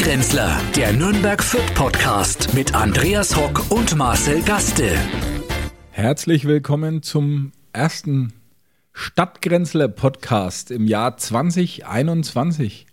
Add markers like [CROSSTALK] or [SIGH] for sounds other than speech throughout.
Stadtgrenzler, der Nürnberg Fürth Podcast mit Andreas Hock und Marcel Gaste. Herzlich willkommen zum ersten Stadtgrenzler Podcast im Jahr 2021.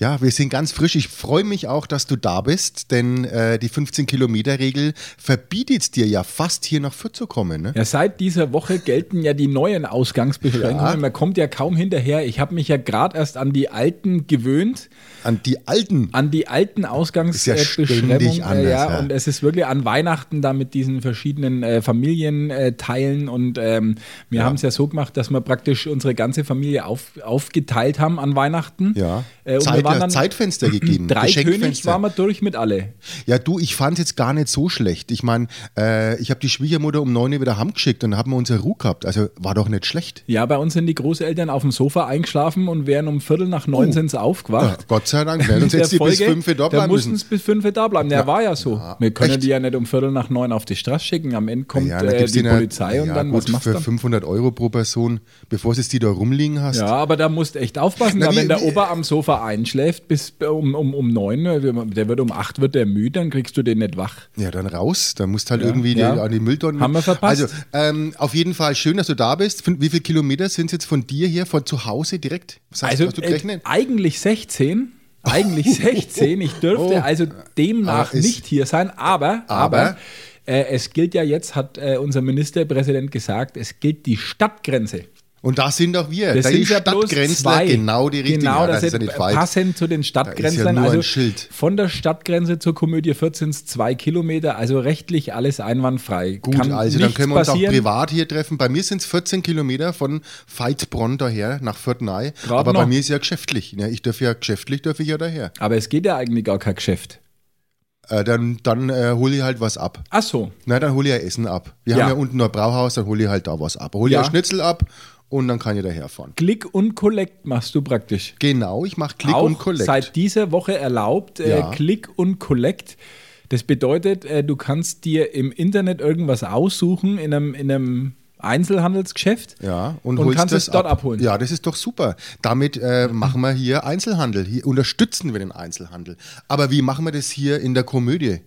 Ja, wir sind ganz frisch. Ich freue mich auch, dass du da bist, denn äh, die 15-Kilometer-Regel verbietet dir ja fast hier nach Fürth zu kommen. Ne? Ja, seit dieser Woche gelten ja die neuen Ausgangsbeschränkungen. Ja. Man kommt ja kaum hinterher. Ich habe mich ja gerade erst an die alten gewöhnt. An die alten? An die alten Ausgangsbeschränkungen. Ja, anders, ja, ja, und es ist wirklich an Weihnachten da mit diesen verschiedenen äh, Familienteilen. und ähm, wir ja. haben es ja so gemacht, dass wir praktisch unsere ganze Familie auf, aufgeteilt haben an Weihnachten. Ja. Äh, Zeit, waren dann Zeitfenster gegeben. Drei König waren wir durch mit alle. Ja, du, ich fand es jetzt gar nicht so schlecht. Ich meine, äh, ich habe die Schwiegermutter um neun Uhr wieder heimgeschickt und dann haben wir unsere Ruhe gehabt. Also war doch nicht schlecht. Ja, bei uns sind die Großeltern auf dem Sofa eingeschlafen und wären um Viertel nach neun oh. sind sie aufgewacht. Ja, Gott sei Dank, sonst hätte sie bis fünf da bleiben mussten sie bis fünf da bleiben. Ja, war ja so. Ja, wir können echt? die ja nicht um Viertel nach neun auf die Straße schicken. Am Ende kommt ja, äh, die Polizei und dann gut, was machst für 500 Euro pro Person, bevor du die da rumliegen hast. Ja, aber da musst du echt aufpassen, Na, wie, wenn der wie, Opa am Sofa einschläft bis um, um, um neun, der wird um acht wird der müde, dann kriegst du den nicht wach. Ja, dann raus, dann musst halt ja, irgendwie ja. Die, an die Mülltonnen. Haben wir verpasst. Also ähm, auf jeden Fall schön, dass du da bist. Wie viele Kilometer sind es jetzt von dir hier, von zu Hause direkt? Was heißt, also äh, eigentlich 16. Eigentlich [LAUGHS] 16. Ich dürfte oh. also demnach ah, nicht hier sein, aber, aber, aber äh, es gilt ja jetzt, hat äh, unser Ministerpräsident gesagt, es gilt die Stadtgrenze. Und da sind auch wir. Das da sind Stadtgrenzler genau die richtigen. Genau, das, das ist ja nicht Passend zu den Stadtgrenzlern. Ja also von der Stadtgrenze zur Komödie 14 zwei Kilometer, also rechtlich alles einwandfrei. Gut, Kann also dann können wir uns passieren. auch privat hier treffen. Bei mir sind es 14 Kilometer von Veitbronn daher nach Fürthnei. Aber noch. bei mir ist ja geschäftlich. Ja, ich darf ja geschäftlich darf ich ja daher. Aber es geht ja eigentlich gar kein Geschäft. Äh, dann dann äh, hole ich halt was ab. Ach so. Na, dann hole ich ja Essen ab. Wir ja. haben ja unten noch ein Brauhaus, dann hole ich halt da was ab. Hole ich ja. Schnitzel ab und dann kann ich daherfahren. Click und Collect machst du praktisch. Genau, ich mache Click Auch und Collect. Seit dieser Woche erlaubt äh, ja. Click und Collect. Das bedeutet, äh, du kannst dir im Internet irgendwas aussuchen in einem, in einem Einzelhandelsgeschäft ja, und, und kannst es dort ab. abholen. Ja, das ist doch super. Damit äh, machen wir hier Einzelhandel. Hier unterstützen wir den Einzelhandel. Aber wie machen wir das hier in der Komödie?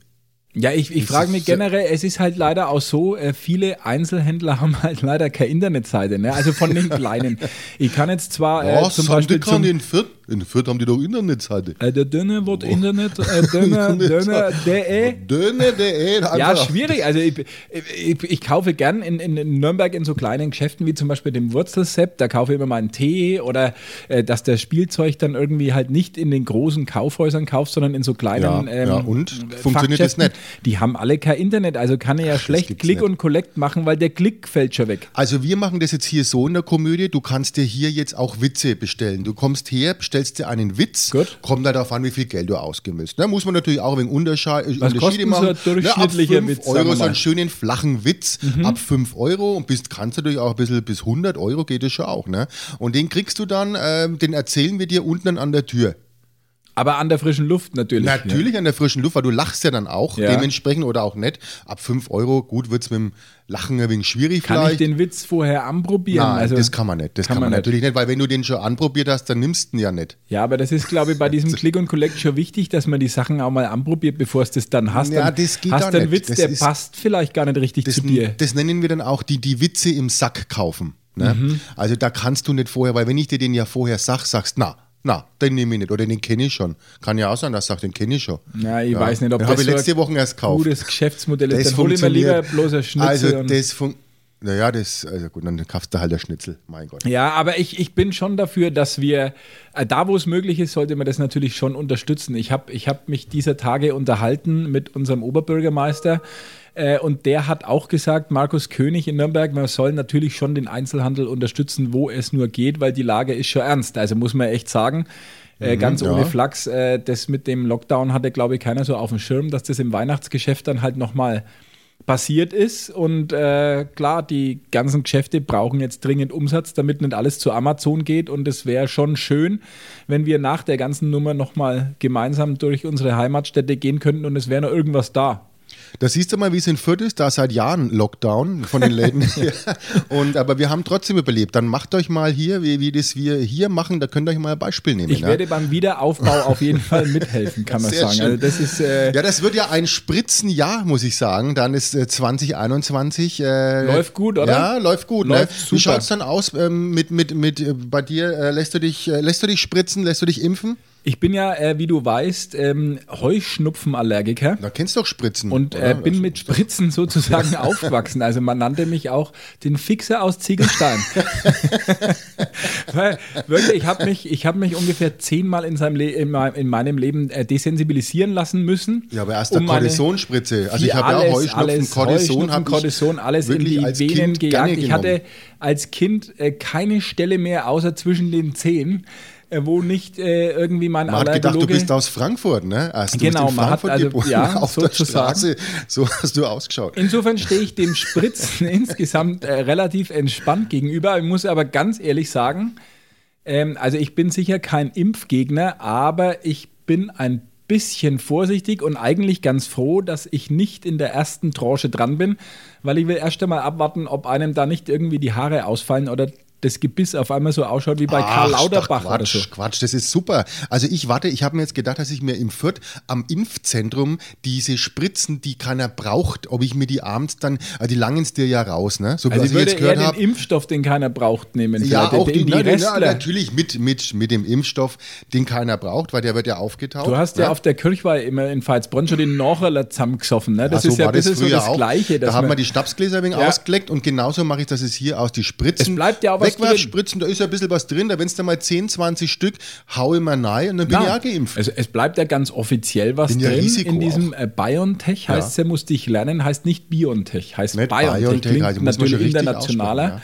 Ja, ich, ich frage mich generell, es ist halt leider auch so, äh, viele Einzelhändler [LAUGHS] haben halt leider keine Internetseite, ne? also von den [LAUGHS] kleinen. Ich kann jetzt zwar äh, zum Beispiel... Zum, in Fürth? In Fürth haben die doch Internetseite. Äh, der Döner wird oh. Internet, äh, Döner, Döner.de. Döner.de. Ja, schwierig. Also ich, ich, ich kaufe gern in, in, Nürnberg in so kleinen Geschäften wie zum Beispiel dem Wurzelsepp, da kaufe ich immer mal einen Tee oder äh, dass der Spielzeug dann irgendwie halt nicht in den großen Kaufhäusern kauft, sondern in so kleinen ja, ähm, ja. und? Funktioniert das nicht? Die haben alle kein Internet, also kann er ja Ach, schlecht Click nicht. und Collect machen, weil der Klick fällt schon weg. Also wir machen das jetzt hier so in der Komödie, du kannst dir hier jetzt auch Witze bestellen. Du kommst her, bestellst stellst dir einen Witz, Gut. kommt da darauf an, wie viel Geld du ausgeben willst. Da muss man natürlich auch ein Unterschied, Was Unterschiede machen. So Na, ab 5 Euro so einen schönen flachen Witz mhm. ab 5 Euro und bist, kannst natürlich auch ein bisschen bis 100 Euro geht es schon auch. Ne? Und den kriegst du dann, äh, den erzählen wir dir unten an der Tür. Aber an der frischen Luft natürlich. Natürlich ja. an der frischen Luft, weil du lachst ja dann auch ja. dementsprechend oder auch nicht. Ab 5 Euro, gut, wird es mit dem Lachen ein wenig schwierig kann vielleicht. Kann ich den Witz vorher anprobieren? Nein, also, das kann man nicht. Das kann, kann man, man natürlich nicht, weil wenn du den schon anprobiert hast, dann nimmst du ihn ja nicht. Ja, aber das ist, glaube ich, bei [LAUGHS] diesem Click und Collect schon wichtig, dass man die Sachen auch mal anprobiert, bevor es das dann hast. Ja, das geht hast du einen Witz, das der passt vielleicht gar nicht richtig das, zu dir. Das nennen wir dann auch die, die Witze im Sack kaufen. Ne? Mhm. Also da kannst du nicht vorher, weil wenn ich dir den ja vorher sag, sagst, na, na, den nehme ich nicht. Oder den kenne ich schon. Kann ja auch sein, dass ich sage, den kenne ich schon. Ja, ich ja. weiß nicht, ob den das so letzte Woche erst gekauft. gutes Geschäftsmodell ist. Dann hole ich mir lieber bloß ein Schnitzel. Also das funktioniert. Naja, das, also gut, dann kaufst du halt der Schnitzel, mein Gott. Ja, aber ich, ich bin schon dafür, dass wir, äh, da wo es möglich ist, sollte man das natürlich schon unterstützen. Ich habe ich hab mich dieser Tage unterhalten mit unserem Oberbürgermeister äh, und der hat auch gesagt, Markus König in Nürnberg, man soll natürlich schon den Einzelhandel unterstützen, wo es nur geht, weil die Lage ist schon ernst. Also muss man echt sagen. Äh, mhm, ganz ohne ja. Flachs, äh, das mit dem Lockdown hatte, glaube ich, keiner so auf dem Schirm, dass das im Weihnachtsgeschäft dann halt nochmal passiert ist. Und äh, klar, die ganzen Geschäfte brauchen jetzt dringend Umsatz, damit nicht alles zu Amazon geht. Und es wäre schon schön, wenn wir nach der ganzen Nummer nochmal gemeinsam durch unsere Heimatstädte gehen könnten und es wäre noch irgendwas da. Da siehst du mal, wie es in Fürth ist, da seit Jahren Lockdown von den Läden. [LAUGHS] und, aber wir haben trotzdem überlebt. Dann macht euch mal hier, wie, wie das wir hier machen, da könnt ihr euch mal ein Beispiel nehmen. Ich ja? werde beim Wiederaufbau auf jeden Fall [LAUGHS] mithelfen, kann man Sehr sagen. schön. Also das ist, äh, Ja, das wird ja ein Spritzenjahr, muss ich sagen. Dann ist äh, 2021. Äh, Läuft gut, oder? Ja, läuft gut. Läuft ne? Wie schaut es dann aus ähm, mit, mit, mit äh, bei dir? Äh, lässt, du dich, äh, lässt du dich spritzen? Lässt du dich impfen? Ich bin ja, äh, wie du weißt, ähm, Heuschnupfenallergiker. Da kennst du doch Spritzen. Und äh, bin mit Spritzen sozusagen [LAUGHS] aufgewachsen. Also man nannte mich auch den Fixer aus Ziegelstein. [LAUGHS] Weil wirklich, ich habe mich, ich hab mich ungefähr zehnmal in, seinem Le in, mein- in meinem Leben äh, desensibilisieren lassen müssen. Ja, aber erst um eine Kortisonspritze. Also ich habe ja auch Heuschnupfen, alles, Cortison, Heuschnupfen, Cortison, alles in die Venen Kind gejagt. Ich hatte als Kind äh, keine Stelle mehr außer zwischen den Zehen, wo nicht äh, irgendwie mein Man hat gedacht, du bist aus Frankfurt, ne? Erst du Genau, in man hat Frankfurt also- ja, [LAUGHS] auf sozusagen. der Straße. So hast du ausgeschaut. Insofern stehe ich dem Spritzen [LAUGHS] insgesamt äh, relativ entspannt gegenüber. Ich muss aber ganz ehrlich sagen, ähm, also ich bin sicher kein Impfgegner, aber ich bin ein bisschen vorsichtig und eigentlich ganz froh, dass ich nicht in der ersten Tranche dran bin, weil ich will erst einmal abwarten, ob einem da nicht irgendwie die Haare ausfallen oder das Gebiss auf einmal so ausschaut wie bei Karl Ach, Lauterbach doch, oder Quatsch, so. Quatsch, das ist super. Also ich warte, ich habe mir jetzt gedacht, dass ich mir im Fürth am Impfzentrum diese Spritzen, die keiner braucht, ob ich mir die abends dann, also die langen's dir ja raus, ne? So Also ich würde eher den. Impfstoff, den keiner braucht, nehmen. Ja, auch die, den, nein, nein, Restler. nein, natürlich mit, mit, mit dem Impfstoff, den keiner braucht, weil der wird ja aufgetaucht. Du hast ja, ne? auf der Kirchweih immer in Veitsbronn schon den Nachherler zusammengesoffen. Ne? Das Ja, ist ja ein bisschen so das Gleiche. Da haben wir die Schnapsgläser wenig Ja. ausgeleckt und genauso mache ich das jetzt hier aus. Die Spritzen. Es bleibt ja was Wegwerfspritzen, da ist ja ein bisschen was drin. Da wenn es da mal 10, 20 Stück, hau ich mal rein und dann bin Na, ich auch geimpft. Also es bleibt ja ganz offiziell was Bin ja drin. Risiko in diesem äh, BioNTech heißt es ja, musste ich lernen, heißt nicht BioNTech, heißt Nicht BioNTech. BioNTech, Klingt also natürlich internationaler.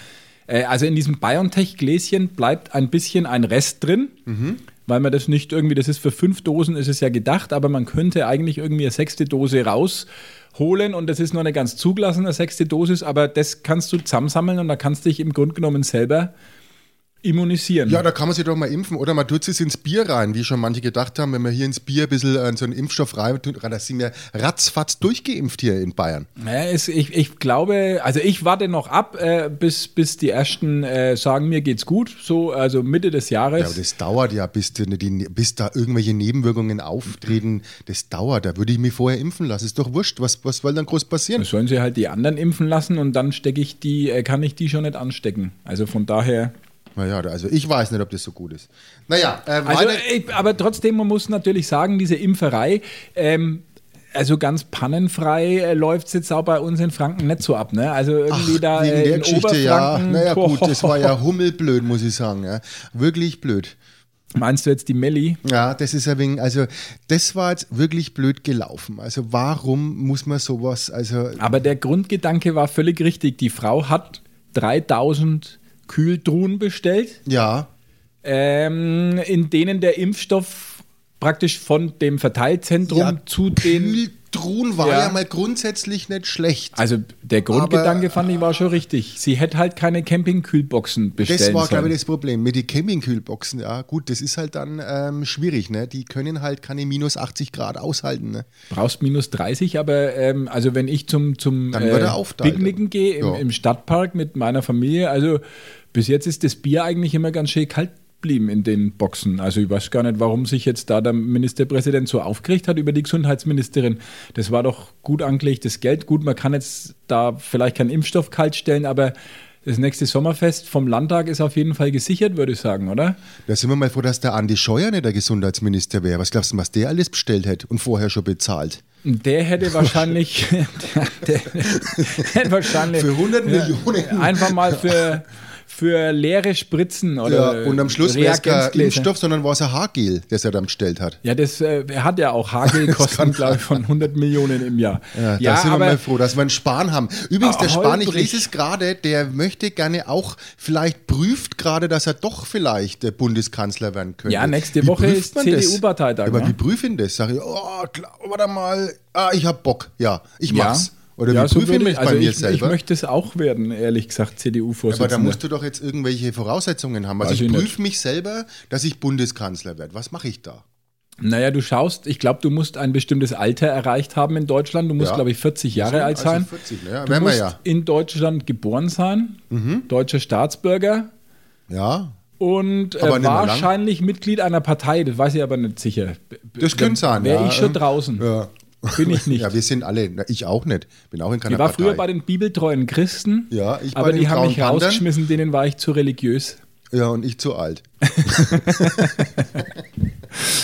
Äh, also in diesem BioNTech-Gläschen bleibt ein bisschen ein Rest drin. Mhm. Weil man das nicht irgendwie, das ist für fünf Dosen, ist es ja gedacht, aber man könnte eigentlich irgendwie eine sechste Dose rausholen und das ist nur eine ganz zugelassene sechste Dosis, aber das kannst du zusammensammeln und da kannst du dich im Grunde genommen selber immunisieren. Ja, da kann man sich doch mal impfen oder man tut es ins Bier rein, wie schon manche gedacht haben, wenn man hier ins Bier ein bisschen äh, so einen Impfstoff rein tut, da sind wir ratzfatz durchgeimpft hier in Bayern. Ja, es, ich, ich glaube, also ich warte noch ab, äh, bis, bis die ersten äh, sagen, mir geht's gut, so also Mitte des Ja, aber Jahres. das dauert ja, bis, die, die, bis da irgendwelche Nebenwirkungen auftreten. Das dauert, da würde ich mich vorher impfen lassen. Ist doch wurscht, was, was soll dann groß passieren? Das sollen sie halt die anderen impfen lassen und dann stecke ich die, äh, kann ich die schon nicht anstecken. Also von daher. Naja, also ich weiß nicht, ob das so gut ist. Naja, äh, Also, ich, aber trotzdem, man muss natürlich sagen, diese Impferei, ähm, also ganz pannenfrei äh, läuft es jetzt auch bei uns in Franken nicht so ab. Ne? Also irgendwie da Wegen äh, der Geschichte, ja. Naja, gut, boah. das war ja hummelblöd, muss ich sagen. Ja. Wirklich blöd. Meinst du jetzt die Melli? Ja, das ist ein wenig, also das war jetzt wirklich blöd gelaufen. Also warum muss man sowas, also Aber der Grundgedanke war völlig richtig. Die Frau hat 3000 Kühltruhen bestellt, ja, ähm, in denen der Impfstoff praktisch von dem Verteilzentrum ja zu den. Kühltruhen war Ja. ja. mal grundsätzlich nicht schlecht. Also der Grundgedanke Aber- fand ich war schon richtig. Sie hätte halt keine Campingkühlboxen bestellen das war, glaube ich, das Problem. Mit den Campingkühlboxen, ja gut, das ist halt dann ähm, schwierig, ne? Die können halt keine minus 80 Grad aushalten, ne? Brauchst minus 30, aber ähm, also wenn ich zum, zum aufteilen. Picknicken gehe im, Ja. im Stadtpark mit meiner Familie, also bis jetzt ist das Bier eigentlich immer ganz schön kalt blieben in den Boxen. Also ich weiß gar nicht, warum sich jetzt da der Ministerpräsident so aufgeregt hat über die Gesundheitsministerin. Das war doch gut angelegtes Geld. Gut, man kann jetzt da vielleicht keinen Impfstoff kalt stellen, aber das nächste Sommerfest vom Landtag ist auf jeden Fall gesichert, würde ich sagen, oder? Da sind wir mal froh, dass der Andi Scheuer nicht der Gesundheitsminister wäre. Was glaubst du, was der alles bestellt hätte und vorher schon bezahlt? Der hätte [LAUGHS] wahrscheinlich, der, [LAUGHS] [LAUGHS] der hätte wahrscheinlich Für 100 Millionen. einfach mal für, für leere Spritzen oder Ja, und am Schluss wäre es kein. Impfstoff, sondern war es ein Haargel, das er dann bestellt hat. Ja, das äh, er hat ja auch Hagelkosten, [LAUGHS] glaube ich, von 100 Millionen im Jahr. Ja, da sind wir mal froh, dass wir einen Spahn haben. Übrigens, der Ah, Spahn, ich lese es gerade, der möchte gerne auch, vielleicht prüft gerade, dass er doch vielleicht der Bundeskanzler werden könnte. Ja, nächste Wie Woche ist? CDU-Parteitag, Aber ne? wie prüfen das? Sag ich, oh, klar, warte mal, ah, ich hab Bock, ja, ich ja. Oder ja, wie so prüfe ich ich, das bei also mir ich, ich selber? möchte es auch werden, ehrlich gesagt, aber da CDU-Vorsitzender. musst du doch jetzt irgendwelche Voraussetzungen haben. Also Weiß ich ich prüfe mich selber, dass ich Bundeskanzler werde. Was mache ich da? Naja, du schaust, ich glaube, du musst ein bestimmtes Alter erreicht haben in Deutschland. Du musst, Ja. glaube ich, 40 Jahre alt Also sein. 40, ne? Ja, du musst ja. Mhm. in Deutschland geboren sein, deutscher Staatsbürger Ja, und äh, wahrscheinlich Mitglied einer Partei. Das weiß ich aber nicht sicher. das könnte sein. Wäre ich schon draußen. Ja. [LAUGHS] Bin ich nicht. Ja, wir sind alle, na, ich auch nicht. Bin auch in keiner Ich war Partei. früher bei den bibeltreuen Christen, Ja, ich aber die haben mich Panthern. rausgeschmissen, denen war ich zu religiös. ja, und ich zu alt. [LAUGHS]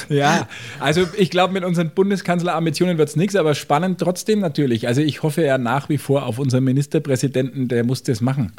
Ja, also ich glaube, mit unseren Bundeskanzlerambitionen wird es nichts, aber spannend trotzdem natürlich. Also ich hoffe ja nach wie vor auf unseren Ministerpräsidenten, der muss das machen.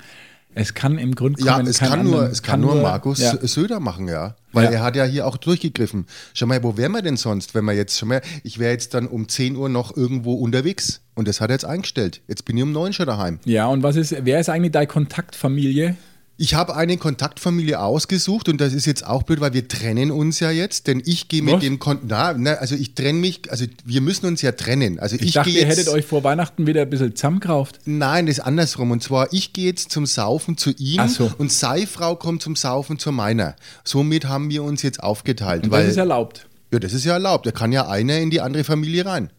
Es kann im Grunde Ja, genommen es kann, nur, anderen- es kann nur Markus ja. Söder machen, ja. Weil Ja. er hat ja hier auch durchgegriffen. Schau mal, wo wären wir denn sonst, wenn wir jetzt schon mal, ich wäre jetzt dann um 10 Uhr noch irgendwo unterwegs und das hat er jetzt eingestellt. Jetzt bin ich um 9 schon daheim. Ja, und was ist, wer ist eigentlich deine Kontaktfamilie? Ich habe eine Kontaktfamilie ausgesucht und das ist jetzt auch blöd, weil wir trennen uns ja jetzt, denn ich gehe mit Was? dem Kon na, na, also ich trenne mich, also wir müssen uns ja trennen. Also ich, Ich, dachte, ihr jetzt, hättet euch vor Weihnachten wieder ein bisschen zusammenkauft. Nein, das ist andersrum. Und zwar, ich gehe jetzt zum Saufen zu ihm so. und seine Frau kommt zum Saufen zu meiner. Somit haben wir uns jetzt aufgeteilt. Und weil, das ist erlaubt. ja, das ist ja erlaubt. Da kann ja einer in die andere Familie rein.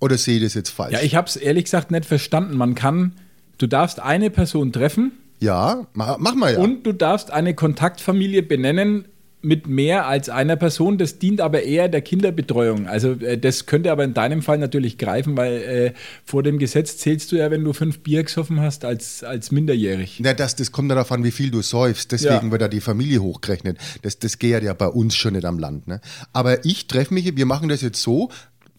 Oder sehe ich das jetzt falsch? Ja, ich habe es ehrlich gesagt nicht verstanden. Man kann, du darfst eine Person treffen ja ma, mach mal ja. und du darfst eine Kontaktfamilie benennen mit mehr als einer Person. Das dient aber eher der Kinderbetreuung. Also äh, das könnte aber in deinem Fall natürlich greifen, weil äh, vor dem Gesetz zählst du ja, wenn du fünf Bier gesoffen hast, als, als minderjährig. Na, das, das kommt darauf an, wie viel du säufst. Deswegen Ja. wird da die Familie hochgerechnet. Das, das geht ja bei uns schon nicht am Land. Ne? Aber ich treffe mich, wir machen das jetzt so.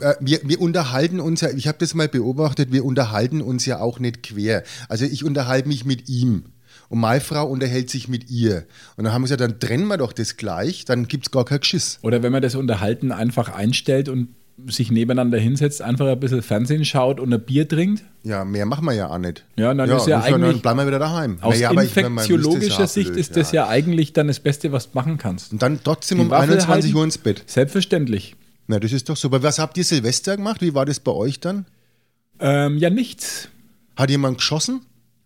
Äh, Wir, wir unterhalten uns ja, ich habe das mal beobachtet, wir unterhalten uns ja auch nicht quer. Also ich unterhalte mich mit ihm und meine Frau unterhält sich mit ihr. Und dann haben wir gesagt, dann trennen wir doch das gleich, dann gibt es gar kein Geschiss. Oder wenn man das Unterhalten einfach einstellt und sich nebeneinander hinsetzt, einfach ein bisschen Fernsehen schaut und ein Bier trinkt. Ja, mehr machen wir ja auch nicht. Ja, dann ist ja dann eigentlich- bleiben wir wieder daheim. Aus es infektiologischer ja Sicht blöd, ist das ja eigentlich dann das Beste, was du machen kannst. Und dann trotzdem Die um Waffel 21 halten? Uhr ins Bett. Selbstverständlich. Na, das ist doch super. Was habt ihr Silvester gemacht? Wie war das bei euch dann? Ähm, ja, nichts. Hat jemand geschossen?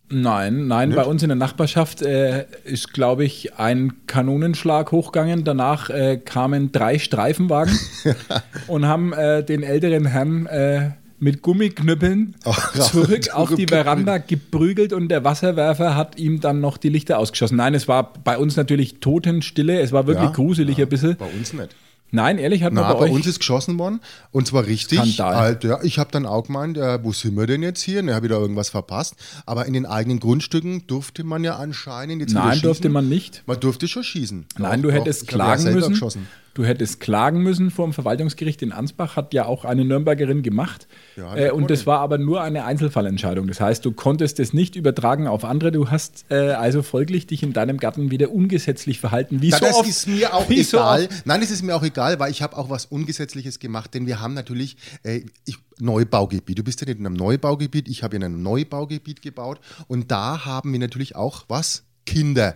Nein, nein, bei uns in der Nachbarschaft äh, ist, glaube ich, ein Kanonenschlag hochgegangen. Danach äh, kamen drei Streifenwagen [LAUGHS] und haben äh, den älteren Herrn äh, mit Gummiknüppeln Ach, [LAUGHS] zurück auf die. Veranda geprügelt und der Wasserwerfer hat ihm dann noch die Lichter ausgeschossen. Nein, es war bei uns natürlich Totenstille. Es war wirklich Ja, gruselig ein bisschen. Bei uns nicht. Nein, ehrlich, hat man Na, bei, bei uns ist geschossen worden und zwar richtig. Skandal. Halt, ja, ich habe dann auch gemeint, ja, wo sind wir denn jetzt hier? Ne, habe ich da irgendwas verpasst? Aber in den eigenen Grundstücken durfte man ja anscheinend jetzt Nein, durfte man nicht. Man durfte schon schießen. Nein, Doch, du doch. hättest ja klagen selber müssen. Geschossen. Du hättest klagen müssen vor dem Verwaltungsgericht in Ansbach, hat ja auch eine Nürnbergerin gemacht. Ja, äh, und das war aber nur eine Einzelfallentscheidung. Das heißt, du konntest es nicht übertragen auf andere. Du hast äh, also folglich dich in deinem Garten wieder ungesetzlich verhalten. Wie Na, so das oft, ist mir auch so egal. oft. Nein, das ist mir auch egal, weil ich habe auch was Ungesetzliches gemacht, denn wir haben natürlich äh, ich, Neubaugebiet. Du bist ja nicht in einem Neubaugebiet, ich habe in einem Neubaugebiet gebaut und da haben wir natürlich auch was? Kinder.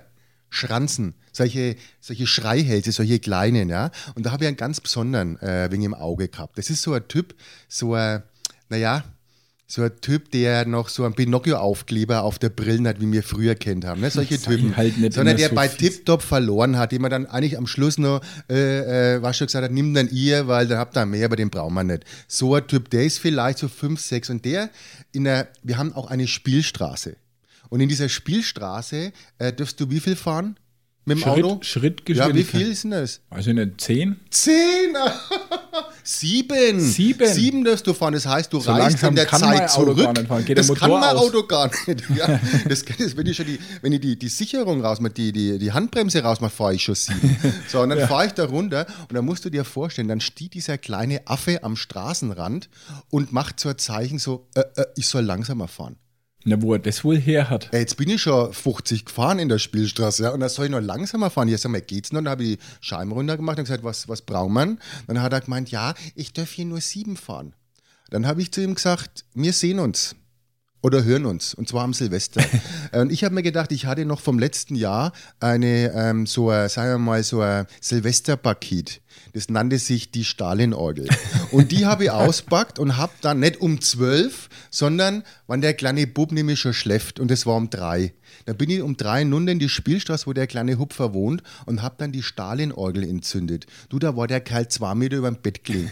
Schranzen, solche, solche Schreihälse, solche kleinen, ja. Und da habe ich einen ganz besonderen äh, wegen im Auge gehabt. Das ist so ein Typ, so ein, naja, so ein Typ, der noch so einen Pinocchio-Aufkleber auf der Brille hat, wie wir früher kennt haben. Ne? [LAUGHS] Solche Typen. halt nicht Sondern der so bei. Tip-Top verloren hat, den man dann eigentlich am Schluss noch, äh, äh, was schon gesagt hat, nimm dann ihr, weil dann habt ihr mehr, aber den brauchen wir nicht. So ein Typ, der ist vielleicht so 5, 6 und der in der, wir haben auch eine Spielstraße. Und in dieser Spielstraße äh, dürfst du wie viel fahren? Mit dem Schritt- Auto? Ja, wie Schrittgeschwindigkeit. viel ist denn das? Ich nicht, zehn? Zehn! [LAUGHS] Sieben! Sieben? Sieben darfst du fahren. Das heißt, du So reist in der Zeit zurück. das kann mein aus? Auto gar nicht. [LAUGHS] Ja, das, das, wenn ich schon die, wenn ich die, die Sicherung rausmache, die, die, die Handbremse rausmache, fahre ich schon sieben. So, und dann fahre ich da runter und dann musst du dir vorstellen, dann steht dieser kleine Affe am Straßenrand und macht so ein Zeichen so, äh, äh, ich soll langsamer fahren. Na, wo er das wohl her hat. Ey, jetzt bin ich schon 50 gefahren in der Spielstraße, ja, und da soll ich noch langsamer fahren. Jetzt sag mal, geht's noch? Dann habe ich die Scheiben runtergemacht und gesagt, was, was braucht man? Dann hat er gemeint, ja, ich darf hier nur sieben fahren. Dann habe ich zu ihm gesagt, wir sehen uns. Oder hören uns, und zwar am Silvester. Äh, [LAUGHS] und ich habe mir gedacht, ich hatte noch vom letzten Jahr eine, ähm, so ein, sagen wir mal, so ein Silvesterpaket. Das nannte sich die Stalinorgel. Und die habe ich [LAUGHS] auspackt und habe dann nicht um zwölf, sondern wann der kleine Bub nämlich schon schläft und es war um drei. Da bin ich um drei nun in die Spielstraße, wo der kleine Hupfer wohnt und habe dann die Stalinorgel entzündet. Du, da war der Kerl zwei Meter über dem Bett gelegen.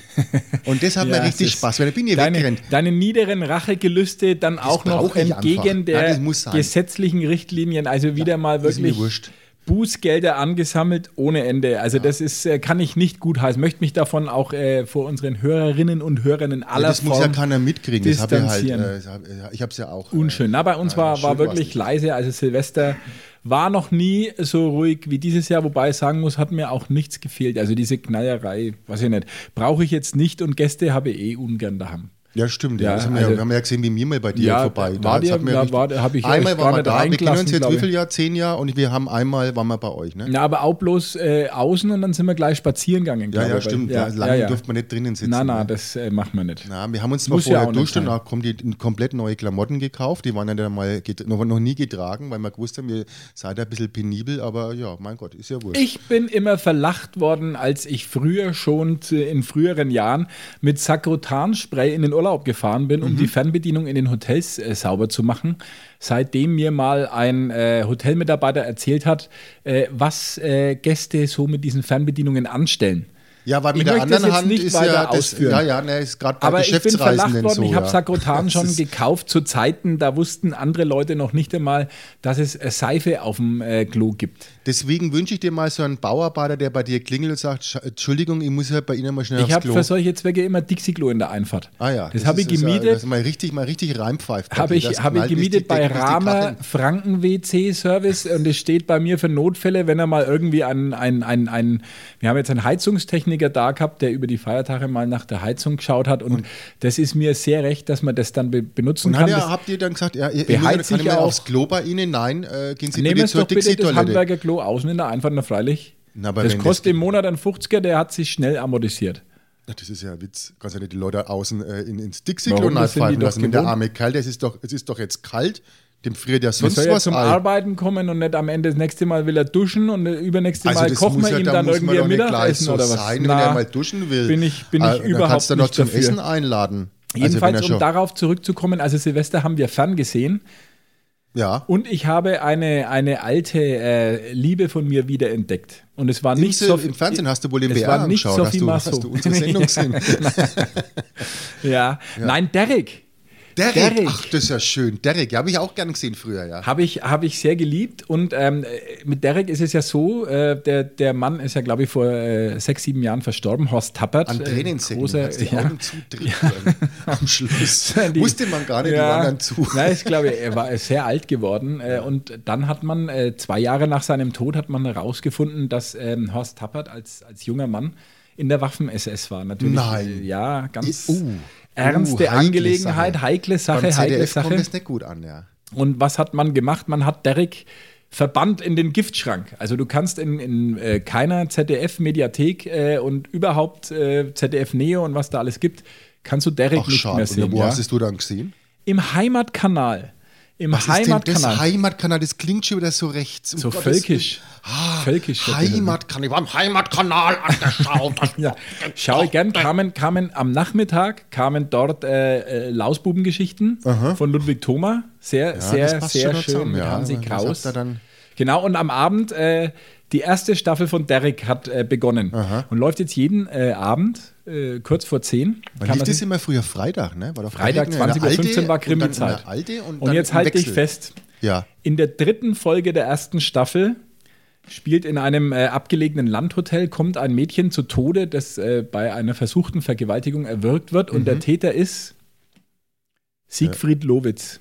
Und das hat [LAUGHS] Ja, mir richtig Spaß, weil da bin ich Deine, weggerannt. deine niederen Rachegelüste dann auch noch entgegen der das sein. gesetzlichen Richtlinien, also wieder mal ist mir wirklich wurscht. Bußgelder angesammelt ohne Ende. Also das ist, äh, kann ich nicht gut heißen. Möchte mich davon auch äh, vor unseren Hörerinnen und Hörern in aller Ja, das muss ja Form keiner mitkriegen. Das habe ich halt. Äh, hab- äh, ich habe es ja auch. äh, unschön. Na, bei uns ja, war, war wirklich leise. Also Silvester war noch nie so ruhig wie dieses Jahr, wobei ich sagen muss, hat mir auch nichts gefehlt. Also diese Knallerei, weiß ich nicht, brauche ich jetzt nicht und Gäste habe ich eh ungern daheim. Ja, stimmt. Ja, Ja, also- ja, wir haben ja gesehen, wie wir mal bei dir Ja, vorbei. war dir- hat mir da war- hab ich einmal waren wir da. Wir kennen uns jetzt wie viel Jahr? Zehn Jahre und wir haben einmal waren wir bei euch. Ne? Na, aber auch bloß äh, außen und dann sind wir gleich spazieren gegangen. Ja, ja, stimmt. Ja, Ja, lange ja, ja. durfte man nicht drinnen sitzen. Na, na, ne? das äh, machen wir nicht. Na, wir haben uns ja vorher nicht duscht und kommen die komplett neue Klamotten gekauft. Die waren ja dann mal noch, noch nie getragen, weil wir gewusst haben, ihr seid ein bisschen penibel, aber ja, mein Gott, ist ja wurscht. Ich bin immer verlacht worden, als ich früher schon in früheren Jahren mit Sakrotanspray in den Urlaub gefahren bin, um Mhm. die Fernbedienung in den Hotels äh, sauber zu machen. Seitdem mir mal ein äh, Hotelmitarbeiter erzählt hat, äh, was äh, Gäste so mit diesen Fernbedienungen anstellen. ja, weil mit der anderen Hand ist ja das, ausführen. ja, ja, ne, ist gerade bei Aber ich bin verlacht worden. so. ich habe ja. Sakrotan schon gekauft zu Zeiten, da wussten andere Leute noch nicht einmal, dass es äh, Seife auf dem äh, Klo gibt. Deswegen wünsche ich dir mal so einen Bauarbeiter, der bei dir klingelt und sagt, "Sch- Entschuldigung, ich muss ja bei Ihnen mal schnell Ich aufs habe Klo. für solche Zwecke immer Dixie-Klo in der Einfahrt. ah ja, das, habe ich ist Ja, gemietet. das mal richtig, mal richtig reinpfeift. Habe ich, Das hab ich gemietet die bei Rama Kacheln- Franken WC Service und es steht bei mir für Notfälle, wenn er mal irgendwie ein, ein, ein, ein, wir haben jetzt einen Heizungstechniker da gehabt, der über die Feiertage mal nach der Heizung geschaut hat und, das ist mir sehr recht, dass man das dann be benutzen Und kann. Das- habt ihr dann gesagt, ja, ihr, ihr kann ich mal aufs Klo bei Ihnen? Nein, äh, gehen Sie Nehmen bitte zur das Dixie-Toilette. Handwerkerklo außen in der Einfahrt, na freilich. Na, aber das kostet im Monat einen 50er, der hat sich schnell amortisiert. Das ist ja ein Witz. Kannst ja nicht die Leute außen äh, in, ins Dixie-Klo doch lassen. Wenn der arme Kerl, das ist doch, es ist doch jetzt kalt, dem friert ja sonst soll was zum ein. Arbeiten kommen und nicht am Ende das nächste Mal will er duschen und übernächste Also Mal kochen wir ja, ihm da dann irgendwie ein Mittagessen so oder was. sein, Na, wenn er mal duschen will. bin ich- bin ich Äh, dann überhaupt kannst du noch zum dafür. Essen einladen. Also Jedenfalls, er um darauf zurückzukommen, also Silvester haben wir fern gesehen ja. und ich habe eine, eine alte äh, Liebe von mir wiederentdeckt. Und es war Im, nicht so Im Fernsehen hast du wohl den es BR angeschaut, hast du, hast du unsere Sendung [LAUGHS] gesehen. ja. Nein, Derek. Derek, Derek. ach, das ist ja schön. Derek, ja, habe ich auch gern gesehen früher, ja. Habe ich, hab ich sehr geliebt und ähm, mit Derek ist es ja so, äh, der, der Mann ist ja, glaube ich, vor äh, sechs, sieben Jahren verstorben, Horst Tappert. An äh, Tränensäcken, großer, hat's die ja. Augen zudrücken am Schluss. [LAUGHS] Die- Wusste man gar nicht, die waren dann zu. Nein, ich glaube, er war sehr alt geworden. Äh, und dann hat man, äh, zwei Jahre nach seinem Tod, hat man herausgefunden, dass ähm, Horst Tappert als, als junger Mann in der Waffen-SS war. Natürlich, Nein. Äh, ja, ganz Uh, ernste uh, heikle Angelegenheit, Sache. heikle Sache, Beim heikle kommt Sache. das nicht gut an, ja. Und was hat man gemacht? Man hat Derek verbannt in den Giftschrank. Also du kannst in, in äh, keiner ZDF-Mediathek äh, und überhaupt äh, ZDF Neo und was da alles gibt, kannst du Derek Ach, nicht schade. mehr Und sehen. wo Ja? hast du dann gesehen? Im Heimatkanal. Im Was denn das Heimatkanal. Heimatkanal? Das klingt schon wieder so rechts. Um so Gottes völkisch. Ah, Völkisch. Heimatkanal. Beim Heimatkanal angeschaut. [LAUGHS] Ja, schaue ich gern. Kamen, kamen am Nachmittag kamen dort äh, äh, Lausbubengeschichten von Ludwig Thoma. Sehr, das sehr, sehr schön zusammen, mit ja. Hansi Kraus. dann- Genau, und am Abend äh, die erste Staffel von Derek hat äh, begonnen und läuft jetzt jeden äh, Abend äh, kurz vor 10. Wann lief das sich- immer früher Freitag, ne? War doch Freitag der 20.15 Uhr war und Krimi-Zeit. und, Und jetzt halte ich fest, Ja. in der dritten Folge der ersten Staffel spielt in einem äh, abgelegenen Landhotel, kommt ein Mädchen zu Tode, das äh, bei einer versuchten Vergewaltigung erwürgt wird. Und Mhm. der Täter ist Siegfried Lowitz,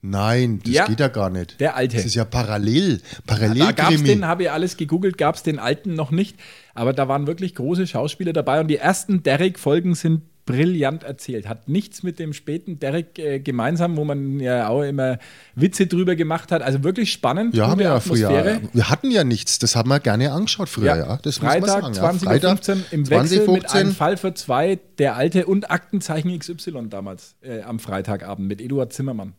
Nein, das Ja. geht ja gar nicht. der Alte. Das ist ja parallel. Da gab es Parallelkrimi. den, habe ich alles gegoogelt, gab es den alten noch nicht. Aber da waren wirklich große Schauspieler dabei. Und die ersten Derek-Folgen sind brillant erzählt. Hat nichts mit dem späten Derek äh, gemeinsam, wo man ja auch immer Witze drüber gemacht hat. Also wirklich spannend. ja, haben wir ja früher. Wir hatten ja nichts. Das haben wir gerne angeschaut früher, ja. Das muss man Freitag sagen. 20.15 ja. Im Wechsel mit 2015. einem Fall für zwei, der alte und Aktenzeichen XY damals äh, am Freitagabend mit Eduard Zimmermann.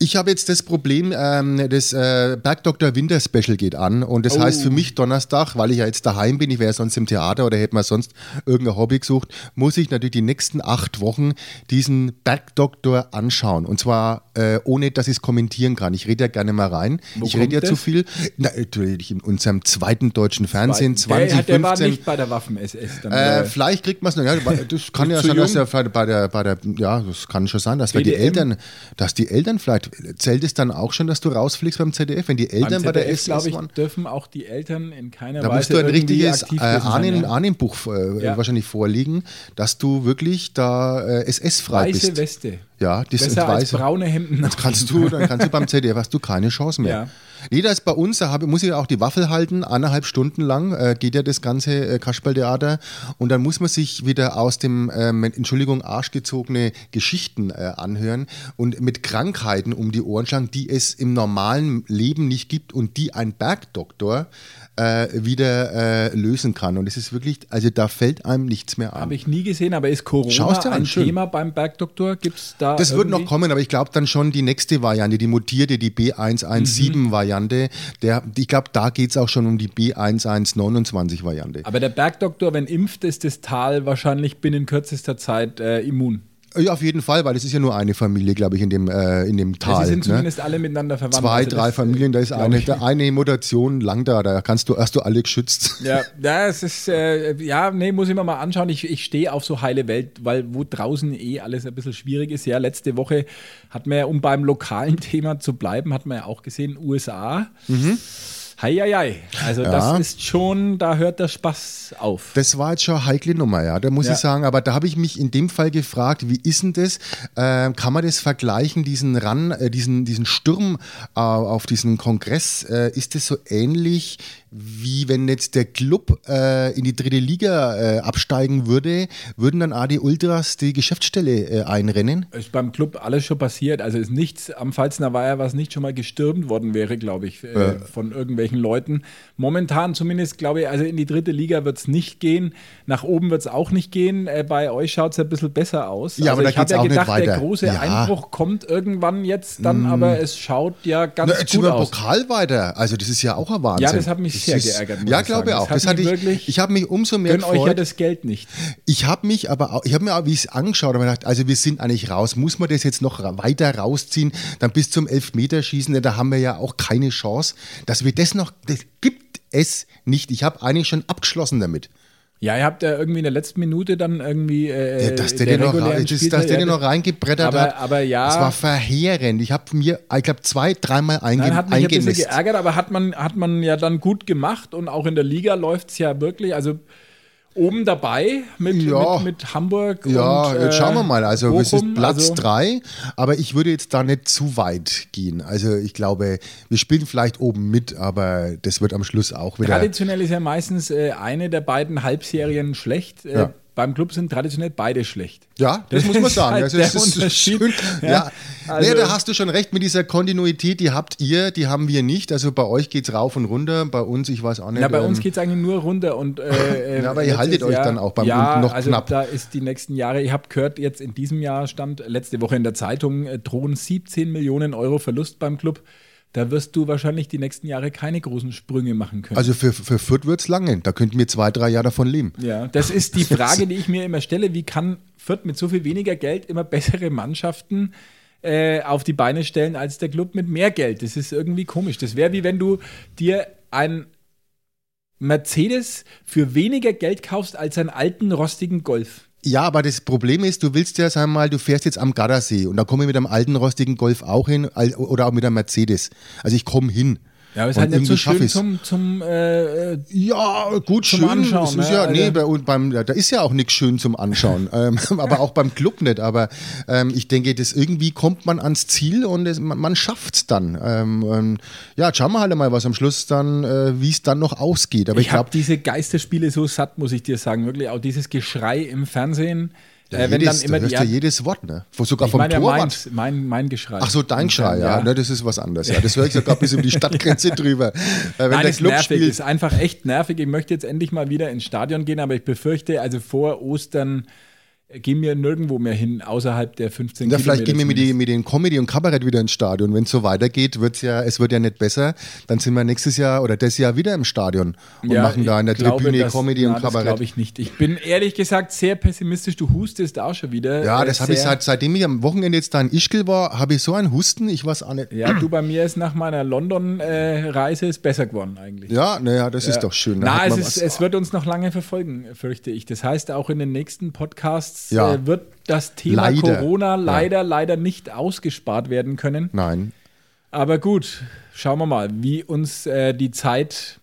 Ich habe jetzt das Problem, ähm, das äh, Bergdoktor Winter Special geht an und das Oh. heißt für mich Donnerstag, weil ich ja jetzt daheim bin, ich wäre sonst im Theater oder hätte mal sonst irgendein Hobby gesucht, muss ich natürlich die nächsten acht Wochen diesen Bergdoktor anschauen und zwar äh, ohne, dass ich es kommentieren kann. Ich rede ja gerne mal rein. Wo ich rede ja zu viel. Na, natürlich in unserem zweiten deutschen Fernsehen der, hat- der war 2015. nicht bei der Waffen-SS. Äh, vielleicht kriegt man es noch. Ja, das [LAUGHS] kann ja sein, dass er bei der, bei der, ja, das kann schon sein, dass die? Eltern, dass die Eltern vielleicht, zählt es dann auch schon, dass du rausfliegst beim ZDF, wenn die Eltern Beim bei der ZDF, SS glaube ich, waren? dürfen auch die Eltern in keiner Da Weise musst du ein richtiges äh, ja. Ahnenbuch äh, Ja. wahrscheinlich vorliegen, dass du wirklich da äh, SS-frei Weiße bist. Weste. Ja, das sind Besser als weiße. braune Hemden. Das kannst du, dann kannst du beim ZDF hast du keine Chance mehr. Ja. Nee, da ist bei uns, da hab, muss ich auch die Waffel halten, eineinhalb Stunden lang äh, geht ja das ganze äh, Kasperltheater und dann muss man sich wieder aus dem, ähm, Entschuldigung, arschgezogene Geschichten äh, anhören und mit Krankheiten um die Ohren schlagen, die es im normalen Leben nicht gibt und die ein Bergdoktor äh, wieder äh, lösen kann. Und es ist wirklich, also da fällt einem nichts mehr an. Habe ich nie gesehen, aber ist Corona ein schön. Thema beim Bergdoktor? Gibt es da Das wird noch kommen, aber ich glaube dann schon die nächste Variante, die mutierte, die B117-Variante. Der, ich glaube, da geht es auch schon um die B1129-Variante. Aber der Bergdoktor, wenn impft, ist das Tal wahrscheinlich binnen kürzester Zeit äh, immun. Ja, auf jeden Fall, weil es ist ja nur eine Familie, glaube ich, in dem, äh, in dem Tal. Sie sind ne? zumindest alle miteinander verwandt. Zwei, Also drei das, Familien, da ist eine, da eine Mutation lang da, da kannst du, hast du alle geschützt. Ja, [LAUGHS] ja, es ist, äh, ja, nee, muss ich mir mal anschauen. Ich, ich stehe auf so heile Welt, weil wo draußen eh alles ein bisschen schwierig ist. Ja, letzte Woche hat man ja, um beim lokalen [LAUGHS] Thema zu bleiben, hat man ja auch gesehen, USA. Heieiei. Also Ja. das ist schon, da hört der Spaß auf. Das war jetzt schon eine heikle Nummer, ja, da muss Ja. ich sagen. Aber da habe ich mich in dem Fall gefragt, wie ist denn das? Ähm, kann man das vergleichen, diesen Ran, äh, diesen, diesen Sturm äh, auf diesen Kongress? Äh, ist das so ähnlich wie wenn jetzt der Club äh, in die dritte Liga äh, absteigen würde, würden dann AD Ultras die Geschäftsstelle äh, einrennen? Ist beim Club alles schon passiert. Also ist nichts am Pfalzner Weiher, was nicht schon mal gestürmt worden wäre, glaube ich, äh, von irgendwelchen Leuten. Momentan zumindest, glaube ich, also in die dritte Liga wird es nicht gehen. Nach oben wird es auch nicht gehen. Äh, bei euch schaut es ein bisschen besser aus. Ja, also aber ich habe ja gedacht, der große Ja. Mm. Einbruch kommt irgendwann jetzt dann, aber es schaut ja ganz Na, jetzt sind gut wir im aus. Pokal weiter. Also das ist ja auch ein Wahnsinn. Ja, das hat mich sehr ist, geärgert, Ja, ich glaube sagen. auch. Das Das hat hatte ich. Ich habe mich umso mehr Gönn euch ja gefreut. das Geld nicht. Ich habe mich aber auch, ich habe mir auch, wie ich es angeschaut habe, gedacht, also wir sind eigentlich raus. Muss man das jetzt noch weiter rausziehen? Dann bis zum Elfmeterschießen, denn da haben wir ja auch keine Chance. Dass wir das noch, das gibt es nicht. Ich habe eigentlich schon abgeschlossen damit. Ja, ihr habt ja irgendwie in der letzten Minute dann irgendwie. Äh, Ja, dass der, der den noch, rein- das, dass der den noch reingebrettert aber, hat. Aber ja. Das war verheerend. Ich habe mir, ich glaube, zwei, dreimal einge Nein, hat mich ein bisschen geärgert, aber hat man, hat man ja dann gut gemacht und auch in der Liga läuft es ja wirklich, also oben dabei mit, Ja. mit, mit Hamburg Ja, und jetzt schauen wir mal. Also es ist Bochum, Platz also- drei, aber ich würde jetzt da nicht zu weit gehen. Also ich glaube, wir spielen vielleicht oben mit, aber das wird am Schluss auch wieder. Traditionell ist ja meistens äh, eine der beiden Halbserien schlecht. Äh, Ja. Beim Club sind traditionell beide schlecht. Ja, das, Das muss man ist sagen. halt Also, das ist Unterschied. schön. Ja, Ja, also- nee, da hast du schon recht mit dieser Kontinuität, die habt ihr, die haben wir nicht. Also bei euch geht es rauf und runter, bei uns, ich weiß auch nicht. Ja, bei uns ähm, geht es eigentlich nur runter und äh, [LAUGHS] Ja, aber ihr haltet ist euch ja, dann auch beim ja, noch also knapp. Da ist die nächsten Jahre, ich habe gehört, jetzt in diesem Jahr stand letzte Woche in der Zeitung, äh, drohen 17 Millionen Euro Verlust beim Club. Da wirst du wahrscheinlich die nächsten Jahre keine großen Sprünge machen können. Also für, für Fürth wird es lange. Da könnten wir zwei, drei Jahre davon leben. ja, das ist die Frage, die ich mir immer stelle. Wie kann Fürth mit so viel weniger Geld immer bessere Mannschaften äh, auf die Beine stellen als der Club mit mehr Geld? Das ist irgendwie komisch. Das wäre wie wenn du dir ein Mercedes für weniger Geld kaufst als einen alten, rostigen Golf. Ja, aber das Problem ist, du willst ja, wir mal, du fährst jetzt am Gardasee und da komme ich mit einem alten rostigen Golf auch hin oder auch mit einem Mercedes. Also ich komme hin. Ja, aber ist Und halt nicht so schön zum, zum äh, Ja, gut, Zum schön. Anschauen, Das ist ne? ja, nee, Also- bei, beim, da ist ja auch nichts schön zum Anschauen. [LAUGHS] ähm, aber auch beim Club nicht. Aber ähm, ich denke, das irgendwie kommt man ans Ziel und es, man, man schafft es dann. Ähm, ja, schauen wir halt mal, was am Schluss dann, äh, wie es dann noch ausgeht. Aber ich, ich habe glaube, diese Geisterspiele so satt, muss ich dir sagen. Wirklich auch dieses Geschrei im Fernsehen. Ja, äh, wenn jedes, dann immer da die, du jedes Wort, ne? Sogar vom meine ja Torwart. meins, mein, mein Geschrei. Ach so, dein Schrei, ja. Ne, das ist was anderes. Ja, das höre ich sogar bis über die Stadtgrenze [LAUGHS] drüber. Äh, wenn Nein, der ist Club nervig, spielt, ist einfach echt nervig. Ich möchte jetzt endlich mal wieder ins Stadion gehen, aber ich befürchte, also vor Ostern gehen wir nirgendwo mehr hin, außerhalb der 15 Ja, Kilometer. vielleicht gehen wir mit, die, mit den Comedy und Kabarett wieder ins Stadion. Wenn es so weitergeht, wird's ja, es wird ja nicht besser. Dann sind wir nächstes Jahr oder das Jahr wieder im Stadion und Ja, machen da in der glaube, Tribüne das- Comedy na, und Das Kabarett. glaube ich nicht. Ich bin ehrlich gesagt sehr pessimistisch. Du hustest auch schon wieder. Ja, Äh, das habe ich seit, seitdem ich am Wochenende jetzt da in Ischgl war, habe ich so einen Husten, ich weiß auch nicht. Ja, du, bei mir ist nach meiner London-Reise ist besser geworden eigentlich. Ja, naja, das ist doch schön. Na, es, ist, es wird uns noch lange verfolgen, fürchte ich. Das heißt, auch in den nächsten Podcasts Ja. äh, wird das Thema Leider. Corona leider, leider nicht ausgespart werden können. Nein. Aber gut, schauen wir mal, wie uns äh, die Zeit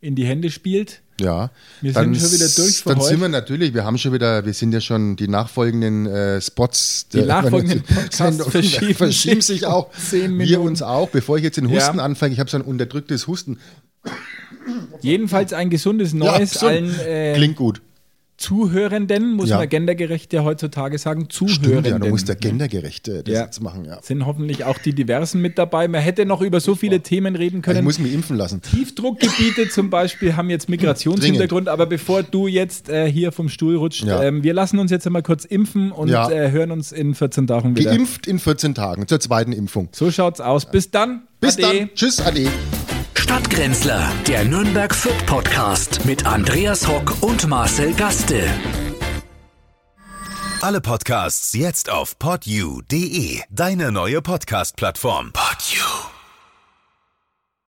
in die Hände spielt. Ja, Wir sind schon wieder durch für Dann heute. sind wir natürlich, wir haben schon wieder, wir sind ja schon die nachfolgenden äh, Spots. Die nachfolgenden [LAUGHS] Podcasts verschieben [LAUGHS] verschieben sich auch. um Wir uns auch. Bevor ich jetzt den Husten Ja. anfange, ich habe so ein unterdrücktes Husten. Jedenfalls ein gesundes Ja, Neues so. allen äh, Klingt gut. Zuhörenden, muss Ja. man gendergerecht ja heutzutage sagen, Stimmt, Zuhörenden. ja, du musst ja gendergerecht äh, das Ja. jetzt machen. Ja. Sind hoffentlich auch die Diversen mit dabei. Man hätte noch über so viele Themen reden Ich können. muss mich impfen lassen. Tiefdruckgebiete zum Beispiel haben jetzt Migrationshintergrund, aber bevor du jetzt äh, hier vom Stuhl rutscht, Ja. ähm, wir lassen uns jetzt einmal kurz impfen und äh, hören uns in 14 Tagen wieder. Geimpft in 14 Tagen zur zweiten Impfung. So schaut's aus. Bis dann. Bis Ade. dann. Tschüss, Ade. Stadtgrenzler, der Nürnberg Fürth Podcast mit Andreas Hock und Marcel Gaste. Alle Podcasts jetzt auf podyou.de, deine neue Podcast-Plattform. Podyou.